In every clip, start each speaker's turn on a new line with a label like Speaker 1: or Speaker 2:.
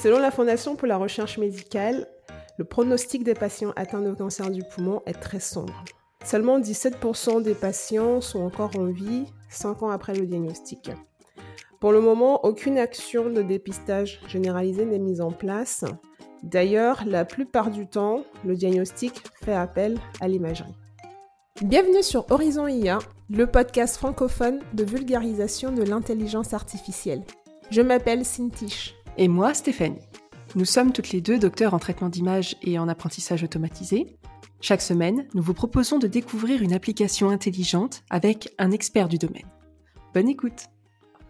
Speaker 1: Selon la Fondation pour la recherche médicale, le pronostic des patients atteints de cancer du poumon est très sombre. Seulement 17% des patients sont encore en vie 5 ans après le diagnostic. Pour le moment, aucune action de dépistage généralisé n'est mise en place. D'ailleurs, la plupart du temps, le diagnostic fait appel à l'imagerie. Bienvenue sur Horizon IA, le podcast francophone de vulgarisation de l'intelligence artificielle. Je m'appelle Cintiche.
Speaker 2: Et moi, Stéphanie. Nous sommes toutes les deux docteurs en traitement d'image et en apprentissage automatisé. Chaque semaine, nous vous proposons de découvrir une application intelligente avec un expert du domaine. Bonne écoute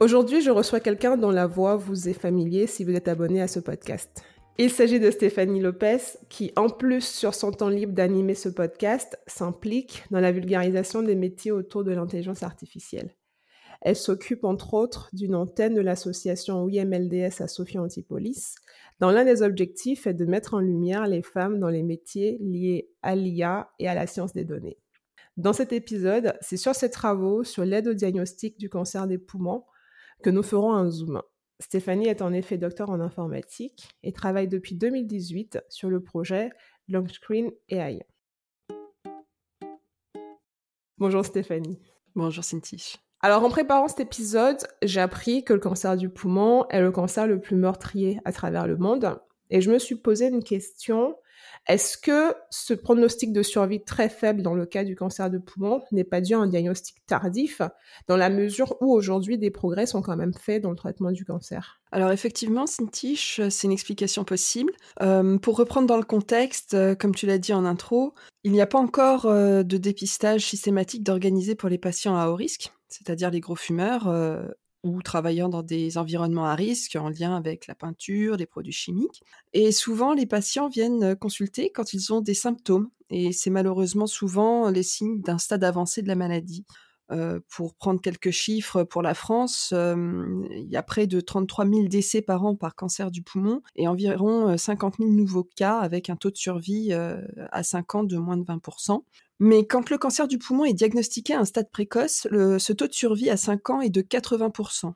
Speaker 1: Aujourd'hui, je reçois quelqu'un dont la voix vous est familier si vous êtes abonné à ce podcast. Il s'agit de Stéphanie Lopez qui, en plus sur son temps libre d'animer ce podcast, s'implique dans la vulgarisation des métiers autour de l'intelligence artificielle. Elle s'occupe entre autres d'une antenne de l'association OIMLDS à Sophie Antipolis, dont l'un des objectifs est de mettre en lumière les femmes dans les métiers liés à l'IA et à la science des données. Dans cet épisode, c'est sur ses travaux sur l'aide au diagnostic du cancer des poumons que nous ferons un zoom. Stéphanie est en effet docteur en informatique et travaille depuis 2018 sur le projet Longscreen AI. Bonjour Stéphanie.
Speaker 2: Bonjour Cynthia.
Speaker 1: Alors en préparant cet épisode, j'ai appris que le cancer du poumon est le cancer le plus meurtrier à travers le monde. Et je me suis posé une question. Est-ce que ce pronostic de survie très faible dans le cas du cancer de poumon n'est pas dû à un diagnostic tardif, dans la mesure où aujourd'hui des progrès sont quand même faits dans le traitement du cancer?
Speaker 2: Alors effectivement, Cintiche, c'est une explication possible. Euh, pour reprendre dans le contexte, euh, comme tu l'as dit en intro, il n'y a pas encore euh, de dépistage systématique d'organiser pour les patients à haut risque c'est-à-dire les gros fumeurs euh, ou travaillant dans des environnements à risque en lien avec la peinture, les produits chimiques. Et souvent, les patients viennent consulter quand ils ont des symptômes, et c'est malheureusement souvent les signes d'un stade avancé de la maladie. Euh, pour prendre quelques chiffres pour la France, euh, il y a près de 33 000 décès par an par cancer du poumon et environ 50 000 nouveaux cas avec un taux de survie à 5 ans de moins de 20 mais quand le cancer du poumon est diagnostiqué à un stade précoce, ce taux de survie à 5 ans est de 80%.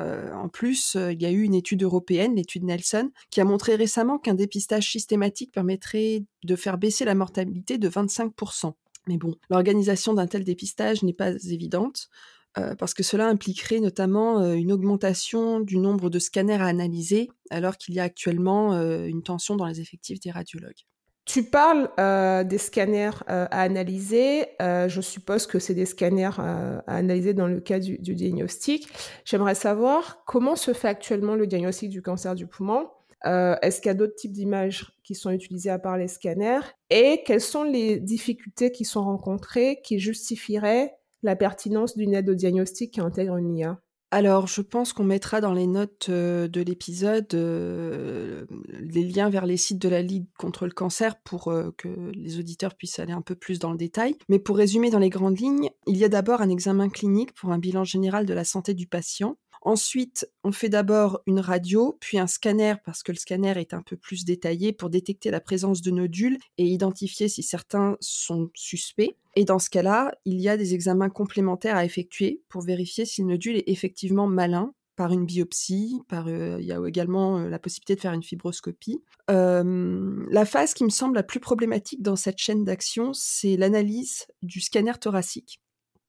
Speaker 2: Euh, en plus, euh, il y a eu une étude européenne, l'étude Nelson, qui a montré récemment qu'un dépistage systématique permettrait de faire baisser la mortalité de 25%. Mais bon, l'organisation d'un tel dépistage n'est pas évidente, euh, parce que cela impliquerait notamment une augmentation du nombre de scanners à analyser, alors qu'il y a actuellement une tension dans les effectifs des radiologues.
Speaker 1: Tu parles euh, des scanners euh, à analyser. Euh, je suppose que c'est des scanners à analyser dans le cas du, du diagnostic. J'aimerais savoir comment se fait actuellement le diagnostic du cancer du poumon. Est-ce qu'il y a d'autres types d'images qui sont utilisées à part les scanners? Et quelles sont les difficultés qui sont rencontrées qui justifieraient la pertinence d'une aide au diagnostic qui intègre une IA
Speaker 2: alors, je pense qu'on mettra dans les notes euh, de l'épisode euh, les liens vers les sites de la Ligue contre le cancer pour euh, que les auditeurs puissent aller un peu plus dans le détail. Mais pour résumer dans les grandes lignes, il y a d'abord un examen clinique pour un bilan général de la santé du patient. Ensuite, on fait d'abord une radio, puis un scanner, parce que le scanner est un peu plus détaillé pour détecter la présence de nodules et identifier si certains sont suspects. Et dans ce cas-là, il y a des examens complémentaires à effectuer pour vérifier si le nodule est effectivement malin par une biopsie, par, euh, il y a également euh, la possibilité de faire une fibroscopie. Euh, la phase qui me semble la plus problématique dans cette chaîne d'action, c'est l'analyse du scanner thoracique.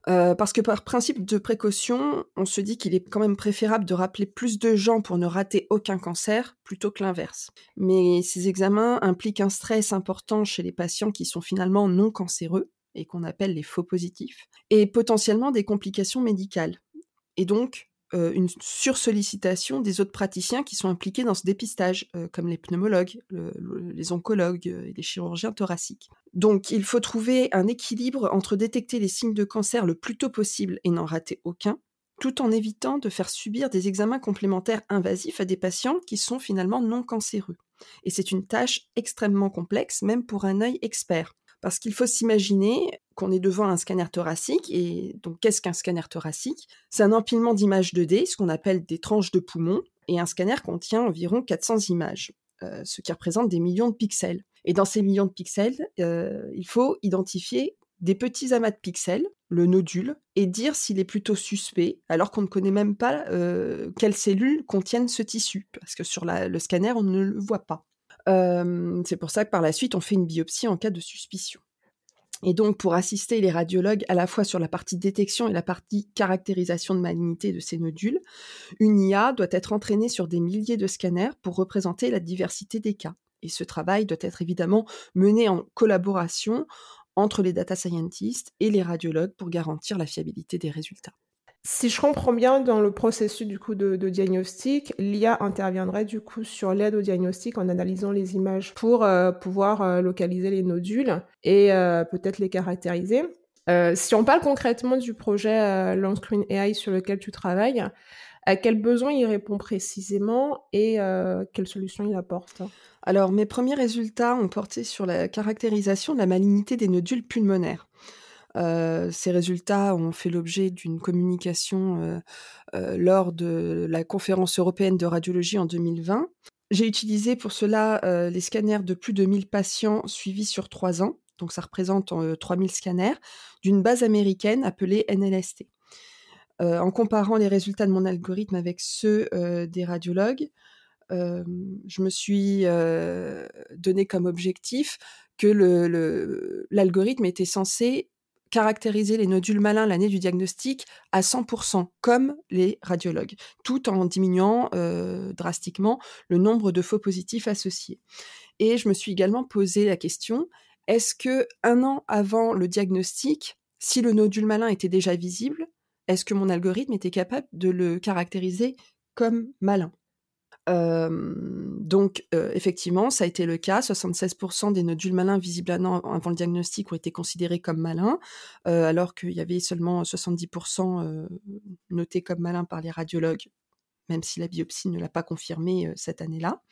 Speaker 2: Euh, parce que par principe de précaution, on se dit qu'il est quand même préférable de rappeler plus de gens pour ne rater aucun cancer plutôt que l'inverse. Mais ces examens impliquent un stress important chez les patients qui sont finalement non cancéreux et qu'on appelle les faux positifs, et potentiellement des complications médicales. Et donc, euh, une sursollicitation des autres praticiens qui sont impliqués dans ce dépistage, euh, comme les pneumologues, les oncologues euh, et les chirurgiens thoraciques. Donc il faut trouver un équilibre entre détecter les signes de cancer le plus tôt possible et n'en rater aucun, tout en évitant de faire subir des examens complémentaires invasifs à des patients qui sont finalement non cancéreux. Et c'est une tâche extrêmement complexe, même pour un œil expert. Parce qu'il faut s'imaginer qu'on est devant un scanner thoracique. Et donc, qu'est-ce qu'un scanner thoracique? C'est un empilement d'images 2D, ce qu'on appelle des tranches de poumons. Et un scanner contient environ 400 images, euh, ce qui représente des millions de pixels. Et dans ces millions de pixels, euh, il faut identifier des petits amas de pixels, le nodule, et dire s'il est plutôt suspect, alors qu'on ne connaît même pas euh, quelles cellules contiennent ce tissu, parce que sur le scanner, on ne le voit pas. C'est pour ça que par la suite, on fait une biopsie en cas de suspicion. Et donc, pour assister les radiologues à la fois sur la partie détection et la partie caractérisation de malignité de ces nodules, une IA doit être entraînée sur des milliers de scanners pour représenter la diversité des cas. Et ce travail doit être évidemment mené en collaboration entre les data scientists et les radiologues pour garantir la fiabilité des résultats.
Speaker 1: Si je comprends bien, dans le processus du coup de, diagnostic, l'IA interviendrait du coup sur l'aide au diagnostic en analysant les images pour euh, pouvoir euh, localiser les nodules et euh, peut-être les caractériser. si on parle concrètement du projet Long Screen AI sur lequel tu travailles, à quels besoins il répond précisément et quelles solutions il apporte?
Speaker 2: Alors, mes premiers résultats ont porté sur la caractérisation de la malignité des nodules pulmonaires. Euh, ces résultats ont fait l'objet d'une communication euh, euh, lors de la conférence européenne de radiologie en 2020. J'ai utilisé pour cela les scanners de plus de 1000 patients suivis sur trois ans, donc ça représente 3000 scanners, d'une base américaine appelée NLST. en comparant les résultats de mon algorithme avec ceux des radiologues, je me suis donné comme objectif que l'algorithme était censé caractériser les nodules malins l'année du diagnostic à 100%, comme les radiologues, tout en diminuant euh, drastiquement le nombre de faux positifs associés. Et je me suis également posé la question est-ce que un an avant le diagnostic, si le nodule malin était déjà visible, est-ce que mon algorithme était capable de le caractériser comme malin? Donc, effectivement, ça a été le cas. 76% des nodules malins visibles avant le diagnostic ont été considérés comme malins, alors qu'il y avait seulement 70% notés comme malins par les radiologues, même si la biopsie ne l'a pas confirmé cette année-là.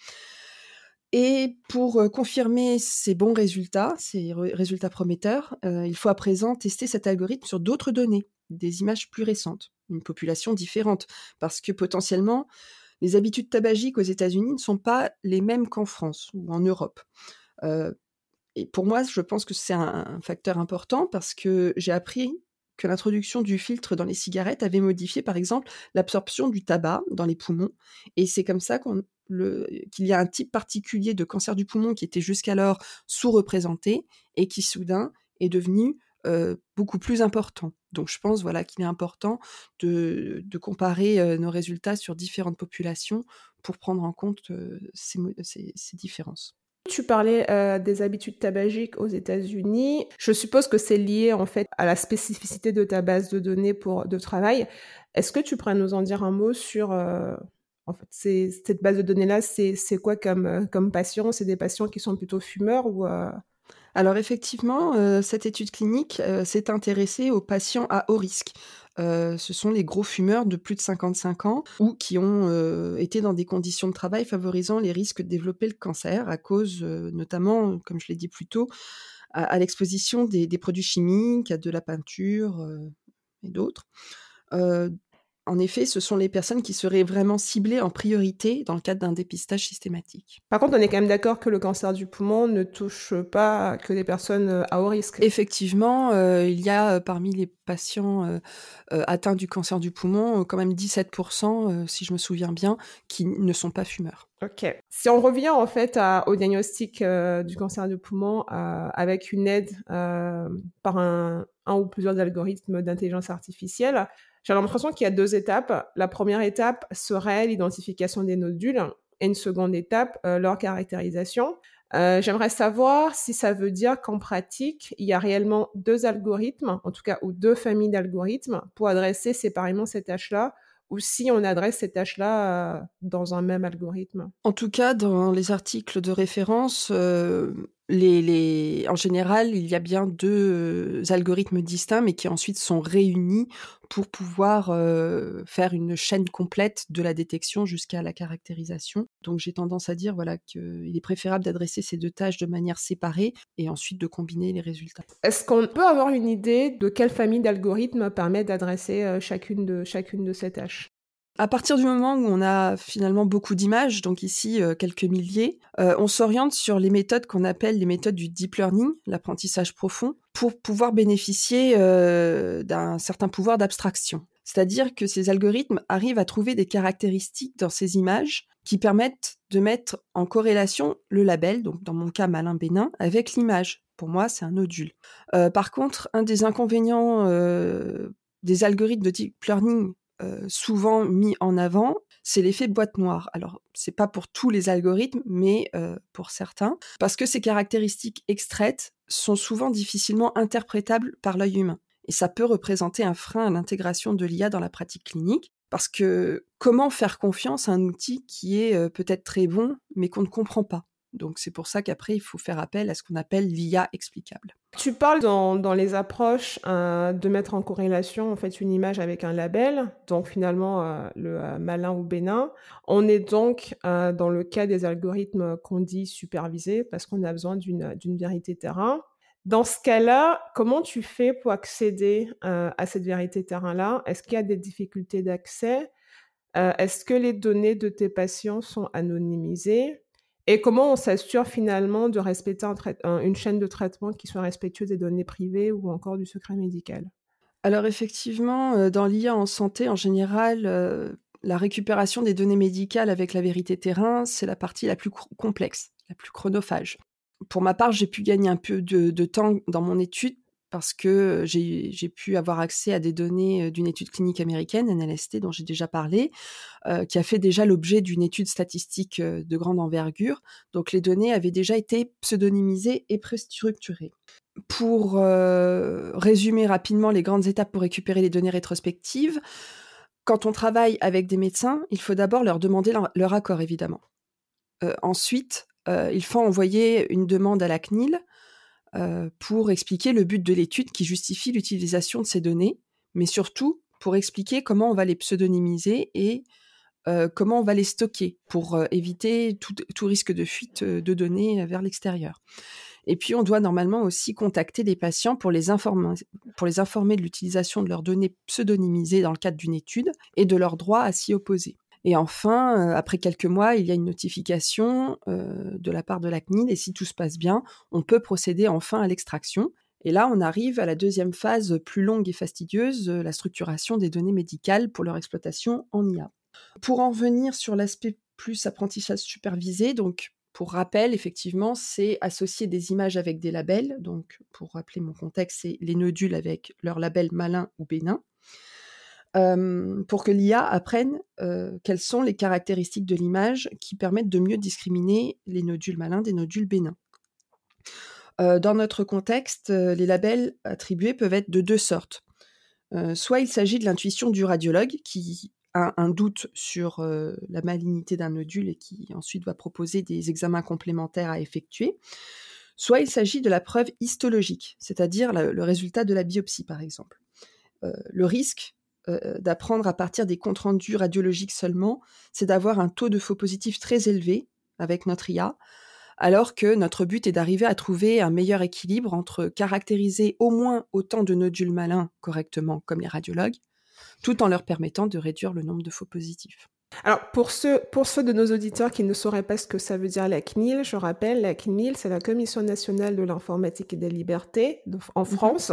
Speaker 2: Et pour confirmer ces bons résultats, ces résultats prometteurs, il faut à présent tester cet algorithme sur d'autres données, des images plus récentes, une population différente, parce que potentiellement, les habitudes tabagiques aux États-Unis ne sont pas les mêmes qu'en France ou en Europe. Euh, et pour moi, je pense que c'est un, facteur important parce que j'ai appris que l'introduction du filtre dans les cigarettes avait modifié, par exemple, l'absorption du tabac dans les poumons. Et c'est comme ça qu'il y a un type particulier de cancer du poumon qui était jusqu'alors sous-représenté et qui soudain est devenu euh, beaucoup plus important. Donc je pense voilà qu'il est important de, comparer euh, nos résultats sur différentes populations pour prendre en compte euh, ces, différences.
Speaker 1: Tu parlais des habitudes tabagiques aux États-Unis. Je suppose que c'est lié en fait à la spécificité de ta base de données pour de travail. Est-ce que tu pourrais nous en dire un mot sur en fait cette base de données là C'est quoi comme comme patients? C'est des patients qui sont plutôt fumeurs ou
Speaker 2: alors effectivement, euh, cette étude clinique euh, s'est intéressée aux patients à haut risque. Euh, ce sont les gros fumeurs de plus de 55 ans ou qui ont été dans des conditions de travail favorisant les risques de développer le cancer à cause notamment, comme je l'ai dit plus tôt, à, l'exposition des, des, produits chimiques, à de la peinture et d'autres. En effet, ce sont les personnes qui seraient vraiment ciblées en priorité dans le cadre d'un dépistage systématique.
Speaker 1: Par contre, on est quand même d'accord que le cancer du poumon ne touche pas que des personnes euh, à haut risque.
Speaker 2: Effectivement, euh, il y a euh, parmi les patients atteints du cancer du poumon quand même 17%, si je me souviens bien, qui ne sont pas fumeurs.
Speaker 1: Ok. Si on revient en fait au diagnostic du cancer du poumon avec une aide par un, un ou plusieurs algorithmes d'intelligence artificielle, j'ai l'impression qu'il y a deux étapes. La première étape serait l'identification des nodules et une seconde étape, euh, leur caractérisation. Euh, j'aimerais savoir si ça veut dire qu'en pratique, il y a réellement deux algorithmes, en tout cas, ou deux familles d'algorithmes pour adresser séparément ces tâches-là, ou si on adresse ces tâches-là euh, dans un même algorithme.
Speaker 2: En tout cas, dans les articles de référence, les, en général, il y a bien deux euh, algorithmes distincts, mais qui ensuite sont réunis pour pouvoir euh, faire une chaîne complète de la détection jusqu'à la caractérisation. Donc j'ai tendance à dire voilà qu'il est préférable d'adresser ces deux tâches de manière séparée et ensuite de combiner les résultats.
Speaker 1: Est-ce qu'on peut avoir une idée de quelle famille d'algorithmes permet d'adresser euh, chacune de chacune de ces tâches?
Speaker 2: À partir du moment où on a finalement beaucoup d'images, donc ici euh, quelques milliers, euh, on s'oriente sur les méthodes qu'on appelle les méthodes du deep learning, l'apprentissage profond, pour pouvoir bénéficier euh, d'un certain pouvoir d'abstraction. C'est-à-dire que ces algorithmes arrivent à trouver des caractéristiques dans ces images qui permettent de mettre en corrélation le label, donc dans mon cas malin bénin, avec l'image. Pour moi, c'est un nodule. par contre, un des inconvénients des algorithmes de deep learning souvent mis en avant, c'est l'effet boîte noire. Alors, c'est pas pour tous les algorithmes, mais euh, pour certains, parce que ces caractéristiques extraites sont souvent difficilement interprétables par l'œil humain. Et ça peut représenter un frein à l'intégration de l'IA dans la pratique clinique, parce que comment faire confiance à un outil qui est euh, peut-être très bon, mais qu'on ne comprend pas? Donc c'est pour ça qu'après, il faut faire appel à ce qu'on appelle l'IA explicable.
Speaker 1: Tu parles dans, les approches euh, de mettre en corrélation en fait une image avec un label, donc finalement euh, le euh, malin ou bénin. On est donc dans le cas des algorithmes qu'on dit supervisés parce qu'on a besoin d'une vérité terrain. Dans ce cas-là, comment tu fais pour accéder à cette vérité terrain-là? Est-ce qu'il y a des difficultés d'accès? Est-ce que les données de tes patients sont anonymisées? Et comment on s'assure finalement de respecter une chaîne de traitement qui soit respectueuse des données privées ou encore du secret médical?
Speaker 2: Alors effectivement, euh, dans l'IA en santé, en général, euh, la récupération des données médicales avec la vérité terrain, c'est la partie la plus complexe, la plus chronophage. Pour ma part, j'ai pu gagner un peu de temps dans mon étude parce que j'ai pu avoir accès à des données d'une étude clinique américaine, NLST, dont j'ai déjà parlé, qui a fait déjà l'objet d'une étude statistique de grande envergure. Donc les données avaient déjà été pseudonymisées et préstructurées. Pour résumer rapidement les grandes étapes pour récupérer les données rétrospectives, quand on travaille avec des médecins, il faut d'abord leur demander leur, accord, évidemment. ensuite, il faut envoyer une demande à la CNIL pour expliquer le but de l'étude qui justifie l'utilisation de ces données, mais surtout pour expliquer comment on va les pseudonymiser et euh, comment on va les stocker pour euh, éviter tout, risque de fuite de données vers l'extérieur. Et puis, on doit normalement aussi contacter les patients pour les informer, pour les informer de l'utilisation de leurs données pseudonymisées dans le cadre d'une étude et de leur droit à s'y opposer. Et enfin, euh, après quelques mois, il y a une notification euh, de la part de la CNIL et si tout se passe bien, on peut procéder enfin à l'extraction. Et là, on arrive à la deuxième phase plus longue et fastidieuse, euh, la structuration des données médicales pour leur exploitation en IA. Pour en revenir sur l'aspect plus apprentissage supervisé, donc pour rappel, effectivement, c'est associer des images avec des labels. Donc, pour rappeler mon contexte, c'est les nodules avec leur label malin ou bénin pour que l'IA apprenne quelles sont les caractéristiques de l'image qui permettent de mieux discriminer les nodules malins des nodules bénins. dans notre contexte, les labels attribués peuvent être de deux sortes. soit il s'agit de l'intuition du radiologue qui a un doute sur la malignité d'un nodule et qui ensuite va proposer des examens complémentaires à effectuer, soit il s'agit de la preuve histologique, c'est-à-dire le résultat de la biopsie par exemple. le risque euh, d'apprendre à partir des comptes rendus radiologiques seulement, c'est d'avoir un taux de faux positifs très élevé avec notre IA, alors que notre but est d'arriver à trouver un meilleur équilibre entre caractériser au moins autant de nodules malins correctement comme les radiologues, tout en leur permettant de réduire le nombre de faux positifs.
Speaker 1: Alors, pour ceux, pour ceux de nos auditeurs qui ne sauraient pas ce que ça veut dire la CNIL, je rappelle, la CNIL, c'est la Commission nationale de l'informatique et des libertés en mhm. France.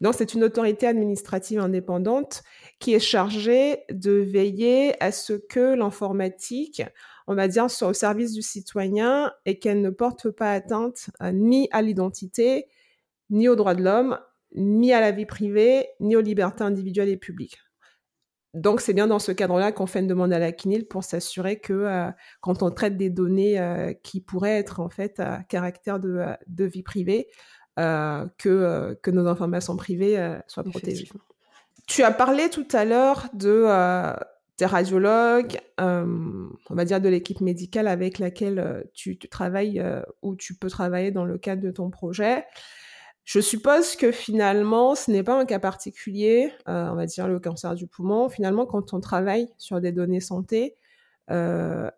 Speaker 1: Donc, c'est une autorité administrative indépendante qui est chargée de veiller à ce que l'informatique, on va dire, soit au service du citoyen et qu'elle ne porte pas atteinte euh, ni à l'identité, ni aux droits de l'homme, ni à la vie privée, ni aux libertés individuelles et publiques. Donc, c'est bien dans ce cadre-là qu'on fait une demande à la CNIL pour s'assurer que euh, quand on traite des données euh, qui pourraient être en fait à caractère de, de vie privée, euh, que, que nos informations privées soient protégées. Tu as parlé tout à l'heure de des radiologues, on va dire de l'équipe médicale avec laquelle tu, tu travailles ou tu peux travailler dans le cadre de ton projet. Je suppose que finalement, ce n'est pas un cas particulier, euh, on va dire le cancer du poumon. Finalement, quand on travaille sur des données santé, euh,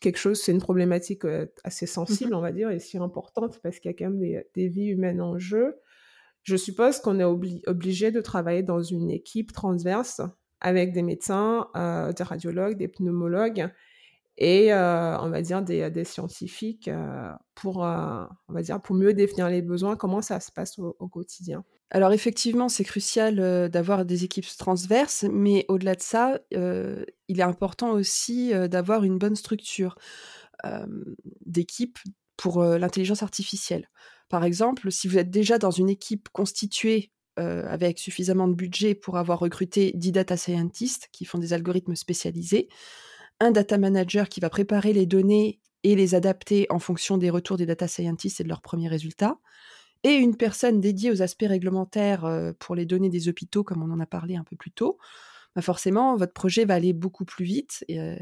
Speaker 1: quelque chose, c'est une problématique euh, assez sensible, mmh on va dire, et si importante parce qu'il y a quand même des, vies humaines en jeu. Je suppose qu'on est obligé de travailler dans une équipe transverse avec des médecins, des radiologues, des pneumologues et on va dire des, scientifiques pour, on va dire, pour mieux définir les besoins, comment ça se passe au, quotidien?
Speaker 2: Alors effectivement, c'est crucial d'avoir des équipes transverses, mais au-delà de ça, il est important aussi d'avoir une bonne structure d'équipe pour l'intelligence artificielle. Par exemple, si vous êtes déjà dans une équipe constituée avec suffisamment de budget pour avoir recruté 10 data scientists qui font des algorithmes spécialisés, un data manager qui va préparer les données et les adapter en fonction des retours des data scientists et de leurs premiers résultats, et une personne dédiée aux aspects réglementaires euh, pour les données des hôpitaux, comme on en a parlé un peu plus tôt, bah forcément, votre projet va aller beaucoup plus vite euh,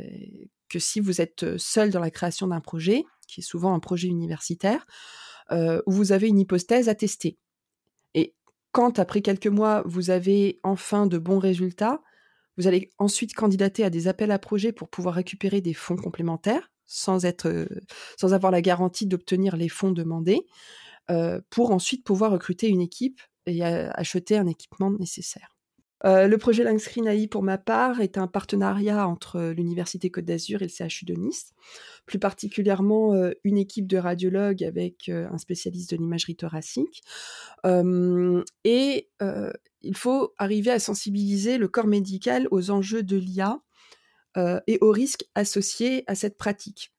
Speaker 2: que si vous êtes seul dans la création d'un projet, qui est souvent un projet universitaire, euh, où vous avez une hypothèse à tester. Et quand, après quelques mois, vous avez enfin de bons résultats, vous allez ensuite candidater à des appels à projets pour pouvoir récupérer des fonds complémentaires sans, euh, avoir la garantie d'obtenir les fonds demandés, euh, pour ensuite pouvoir recruter une équipe et acheter un équipement nécessaire. Euh, le projet Langscreen AI, pour ma part, est un partenariat entre l'Université Côte d'Azur et le CHU de Nice, plus particulièrement une équipe de radiologues avec un spécialiste de l'imagerie thoracique. et il faut arriver à sensibiliser le corps médical aux enjeux de l'IA et aux risques associés à cette pratique.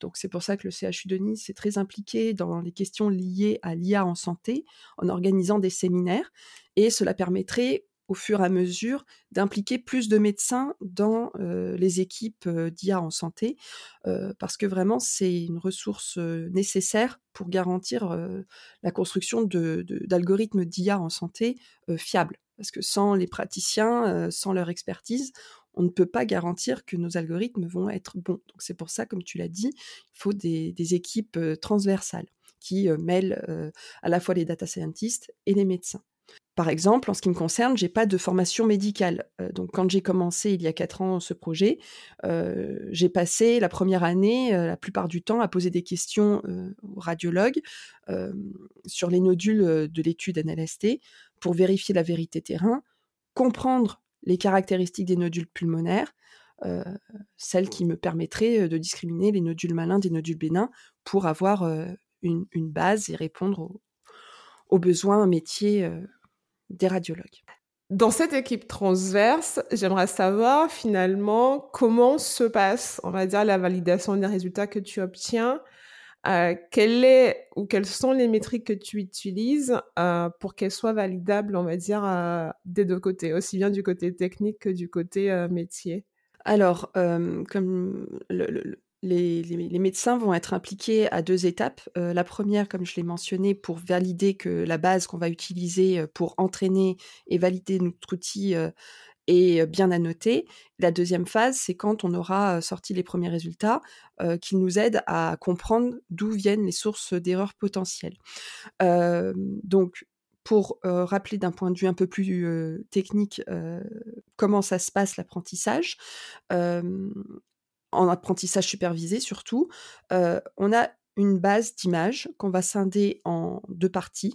Speaker 2: donc c'est pour ça que le CHU de Nice est très impliqué dans les questions liées à l'IA en santé en organisant des séminaires et cela permettrait au fur et à mesure d'impliquer plus de médecins dans les équipes d'IA en santé, parce que vraiment c'est une ressource nécessaire pour garantir la construction d'algorithmes d'IA en santé fiables. Parce que sans les praticiens, sans leur expertise, on ne peut pas garantir que nos algorithmes vont être bons. Donc c'est pour ça, comme tu l'as dit, il faut des, des équipes transversales qui mêlent à la fois les data scientists et les médecins. Par exemple, en ce qui me concerne, j'ai pas de formation médicale. Euh, donc, quand j'ai commencé il y a quatre ans ce projet, euh, j'ai passé la première année, euh, la plupart du temps, à poser des questions aux radiologues sur les nodules de l'étude NLST pour vérifier la vérité terrain, comprendre les caractéristiques des nodules pulmonaires, celles qui me permettraient de discriminer les nodules malins des nodules bénins pour avoir une, base et répondre aux, aux besoins métiers des radiologues.
Speaker 1: Dans cette équipe transverse, j'aimerais savoir finalement comment se passe, on va dire, la validation des résultats que tu obtiens. Euh, quelle est ou quelles sont les métriques que tu utilises euh, pour qu'elles soient validables, on va dire, euh, des deux côtés, aussi bien du côté technique que du côté métier?
Speaker 2: Alors, comme le, les, médecins vont être impliqués à deux étapes. Euh, la première, comme je l'ai mentionné, pour valider que la base qu'on va utiliser euh, pour entraîner et valider notre outil euh, est bien annoté. La deuxième phase, c'est quand on aura sorti les premiers résultats qui nous aident à comprendre d'où viennent les sources d'erreurs potentielles. donc, pour rappeler d'un point de vue un peu plus technique comment ça se passe l'apprentissage, en apprentissage supervisé surtout, on a une base d'images qu'on va scinder en deux parties.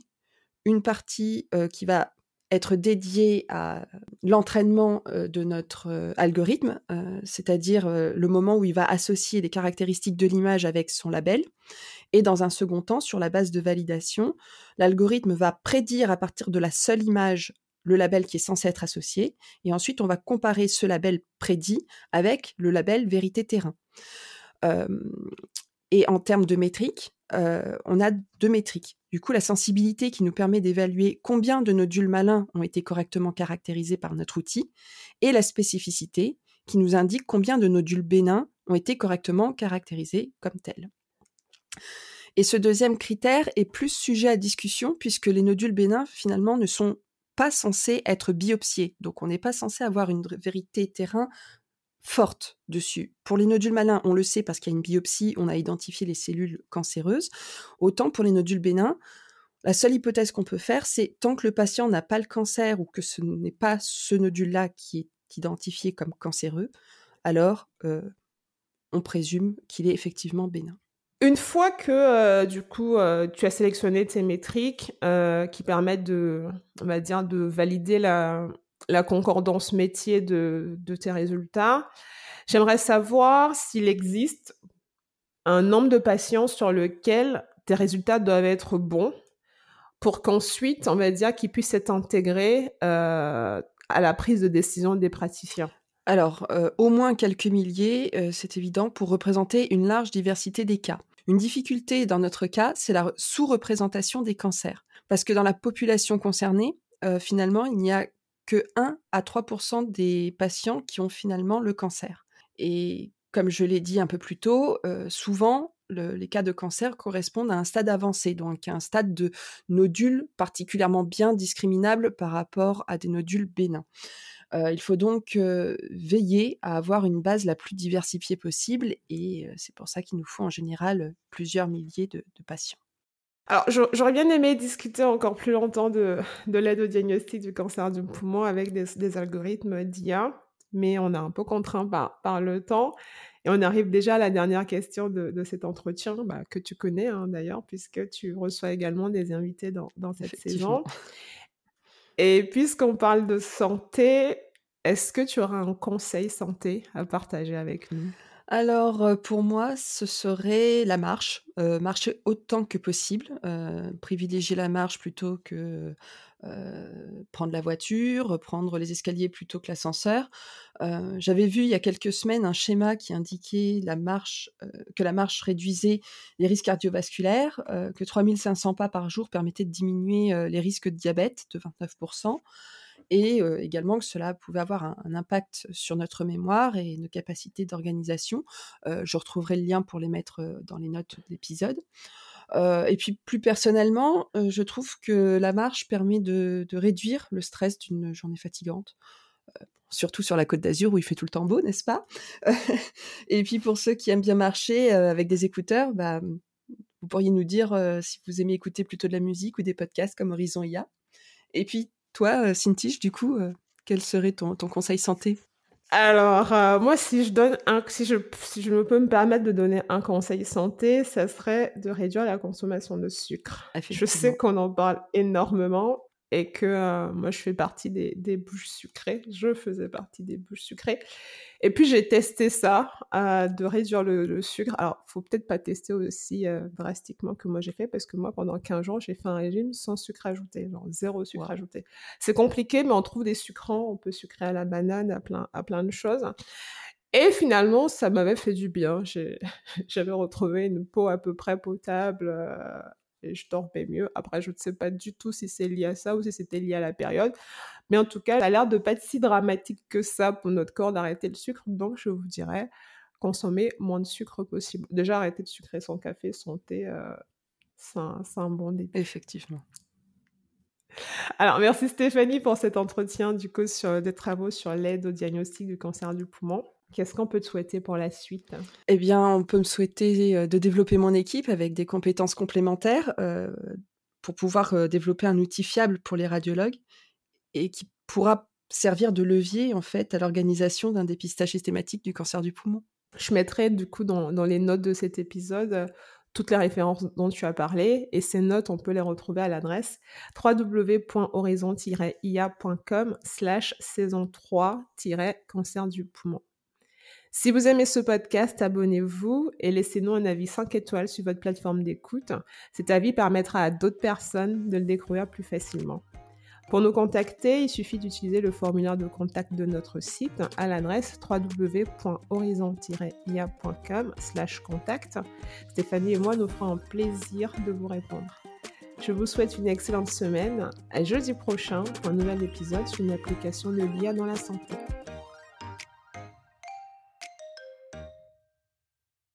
Speaker 2: Une partie qui va être dédiée à l'entraînement de notre algorithme, c'est-à-dire le moment où il va associer les caractéristiques de l'image avec son label. Et dans un second temps, sur la base de validation, l'algorithme va prédire à partir de la seule image le label qui est censé être associé, et ensuite on va comparer ce label prédit avec le label vérité terrain. et en termes de métriques, on a deux métriques. Du coup, la sensibilité qui nous permet d'évaluer combien de nodules malins ont été correctement caractérisés par notre outil, et la spécificité qui nous indique combien de nodules bénins ont été correctement caractérisés comme tels. Et ce deuxième critère est plus sujet à discussion puisque les nodules bénins finalement ne sont pas censé être biopsié. Donc on n'est pas censé avoir une vérité terrain forte dessus. Pour les nodules malins, on le sait parce qu'il y a une biopsie, on a identifié les cellules cancéreuses. Autant pour les nodules bénins, la seule hypothèse qu'on peut faire, c'est tant que le patient n'a pas le cancer ou que ce n'est pas ce nodule-là qui est identifié comme cancéreux, alors euh, on présume qu'il est effectivement bénin.
Speaker 1: Une fois que euh, du coup euh, tu as sélectionné tes métriques euh, qui permettent de, on va dire, de valider la, la concordance métier de, de tes résultats. J'aimerais savoir s'il existe un nombre de patients sur lequel tes résultats doivent être bons pour qu'ensuite, on va dire, qu'ils puissent être intégrés euh, à la prise de décision des praticiens
Speaker 2: Alors, euh, au moins quelques milliers, euh, c'est évident, pour représenter une large diversité des cas. Une difficulté dans notre cas, c'est la sous-représentation des cancers. Parce que dans la population concernée, finalement, il n'y a que 1 à 3% des patients qui ont finalement le cancer. Et comme je l'ai dit un peu plus tôt, souvent, les cas de cancer correspondent à un stade avancé, donc un stade de nodule particulièrement bien discriminable par rapport à des nodules bénins. Euh, il faut donc euh, veiller à avoir une base la plus diversifiée possible et euh, c'est pour ça qu'il nous faut en général plusieurs milliers de, patients.
Speaker 1: Alors, j'aurais bien aimé discuter encore plus longtemps de, l'aide au diagnostic du cancer du poumon avec des, algorithmes d'IA, mais on est un peu contraint par le temps. Et on arrive déjà à la dernière question de, cet entretien, bah, que tu connais hein, d'ailleurs, puisque tu reçois également des invités dans, cette saison. Et puisqu'on parle de santé, est-ce que tu auras un conseil santé à partager avec nous?
Speaker 2: Alors pour moi, ce serait la marche, marcher autant que possible, privilégier la marche plutôt que prendre la voiture, prendre les escaliers plutôt que l'ascenseur. J'avais vu il y a quelques semaines un schéma qui indiquait que la marche réduisait les risques cardiovasculaires, que 3500 pas par jour permettait de diminuer les risques de diabète de 29% et également que cela pouvait avoir un, impact sur notre mémoire et nos capacités d'organisation. je retrouverai le lien pour les mettre dans les notes de l'épisode. et puis plus personnellement, je trouve que la marche permet de, réduire le stress d'une journée fatigante surtout sur la côte d'Azur où il fait tout le temps beau, n'est-ce pas? Et puis pour ceux qui aiment bien marcher avec des écouteurs, bah, vous pourriez nous dire si vous aimez écouter plutôt de la musique ou des podcasts comme Horizon IA. Et puis toi, euh, Cintiche, du coup, euh, quel serait ton, conseil santé?
Speaker 1: Alors, euh, moi, si je donne un, si je, si je peux me permettre de donner un conseil santé, ça serait de réduire la consommation de sucre. Je sais qu'on en parle énormément, et que euh, moi je fais partie des, des, bouches sucrées, je faisais partie des bouches sucrées. Et puis j'ai testé ça, euh, de réduire le, sucre. Alors, faut peut-être pas tester aussi euh, drastiquement que moi j'ai fait, parce que moi pendant 15 jours j'ai fait un régime sans sucre ajouté, genre zéro sucre ajouté. C'est compliqué, mais on trouve des sucrants, on peut sucrer à la banane, à plein, à plein de choses. Et finalement, ça m'avait fait du bien. J'avais retrouvé une peau à peu près potable et je dormais mieux. Après, je ne sais pas du tout si c'est lié à ça ou si c'était lié à la période. Mais en tout cas, ça a l'air de pas être si dramatique que ça pour notre corps d'arrêter le sucre. Donc, je vous dirais, consommer moins de sucre possible. Déjà, arrêter de sucrer son café, son thé, euh, c'est un, bon début.
Speaker 2: Effectivement.
Speaker 1: Alors, merci Stéphanie pour cet entretien du coup sur des travaux sur l'aide au diagnostic du cancer du poumon. Qu'est-ce qu'on peut te souhaiter pour la suite?
Speaker 2: Eh bien, on peut me souhaiter euh, de développer mon équipe avec des compétences complémentaires euh, pour pouvoir euh, développer un outil fiable pour les radiologues et qui pourra servir de levier en fait à l'organisation d'un dépistage systématique du cancer du poumon.
Speaker 1: Je mettrai du coup dans, dans les notes de cet épisode toutes les références dont tu as parlé et ces notes, on peut les retrouver à l'adresse www.horizon-ia.com slash saison 3-cancer du poumon. Si vous aimez ce podcast, abonnez-vous et laissez-nous un avis 5 étoiles sur votre plateforme d'écoute. Cet avis permettra à d'autres personnes de le découvrir plus facilement. Pour nous contacter, il suffit d'utiliser le formulaire de contact de notre site à l'adresse www.horizon-ia.com contact. Stéphanie et moi nous ferons un plaisir de vous répondre. Je vous souhaite une excellente semaine. À jeudi prochain pour un nouvel épisode sur une application de l'IA dans la santé.